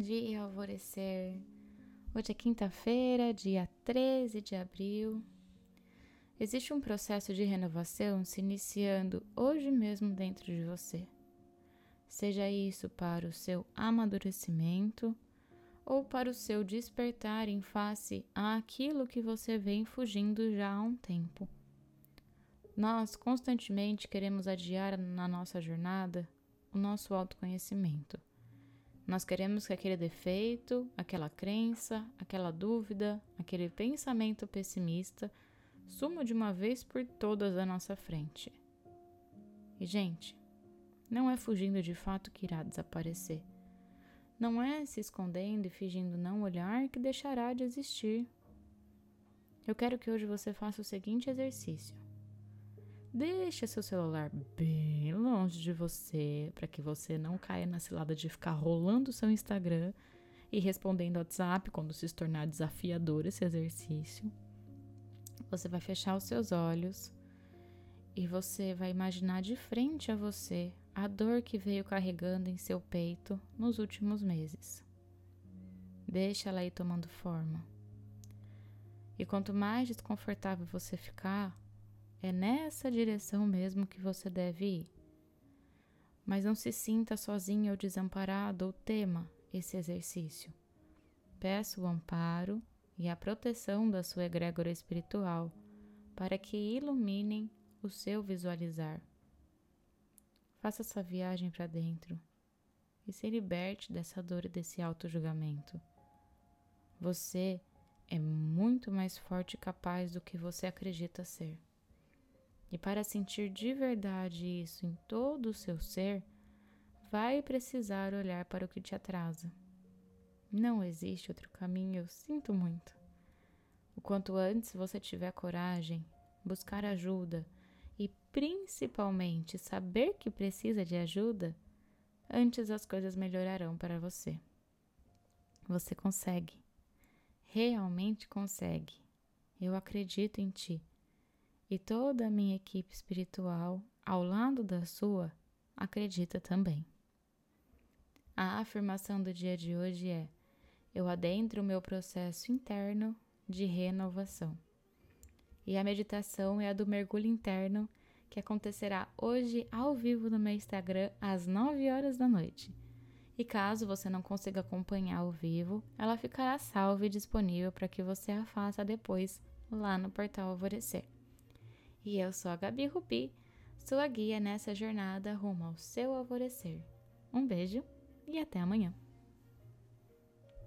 dia, alvorecer. Hoje é quinta-feira, dia 13 de abril. Existe um processo de renovação se iniciando hoje mesmo dentro de você. Seja isso para o seu amadurecimento ou para o seu despertar em face àquilo que você vem fugindo já há um tempo. Nós constantemente queremos adiar na nossa jornada o nosso autoconhecimento. Nós queremos que aquele defeito, aquela crença, aquela dúvida, aquele pensamento pessimista suma de uma vez por todas da nossa frente. E, gente, não é fugindo de fato que irá desaparecer. Não é se escondendo e fingindo não olhar que deixará de existir. Eu quero que hoje você faça o seguinte exercício. Deixe seu celular bem longe de você, para que você não caia na cilada de ficar rolando seu Instagram e respondendo WhatsApp quando se tornar desafiador esse exercício. Você vai fechar os seus olhos e você vai imaginar de frente a você a dor que veio carregando em seu peito nos últimos meses. Deixa ela ir tomando forma. E quanto mais desconfortável você ficar, é nessa direção mesmo que você deve ir. Mas não se sinta sozinho ou desamparado ou tema esse exercício. Peça o amparo e a proteção da sua egrégora espiritual para que iluminem o seu visualizar. Faça essa viagem para dentro e se liberte dessa dor e desse auto-julgamento. Você é muito mais forte e capaz do que você acredita ser. E para sentir de verdade isso em todo o seu ser, vai precisar olhar para o que te atrasa. Não existe outro caminho, eu sinto muito. O quanto antes você tiver coragem, buscar ajuda e principalmente saber que precisa de ajuda, antes as coisas melhorarão para você. Você consegue. Realmente consegue. Eu acredito em ti e toda a minha equipe espiritual, ao lado da sua, acredita também. A afirmação do dia de hoje é: eu adentro o meu processo interno de renovação. E a meditação é a do mergulho interno, que acontecerá hoje ao vivo no meu Instagram às 9 horas da noite. E caso você não consiga acompanhar ao vivo, ela ficará salva e disponível para que você a faça depois lá no portal Alvorecer. E eu sou a Gabi Rupi, sua guia nessa jornada rumo ao seu alvorecer. Um beijo e até amanhã.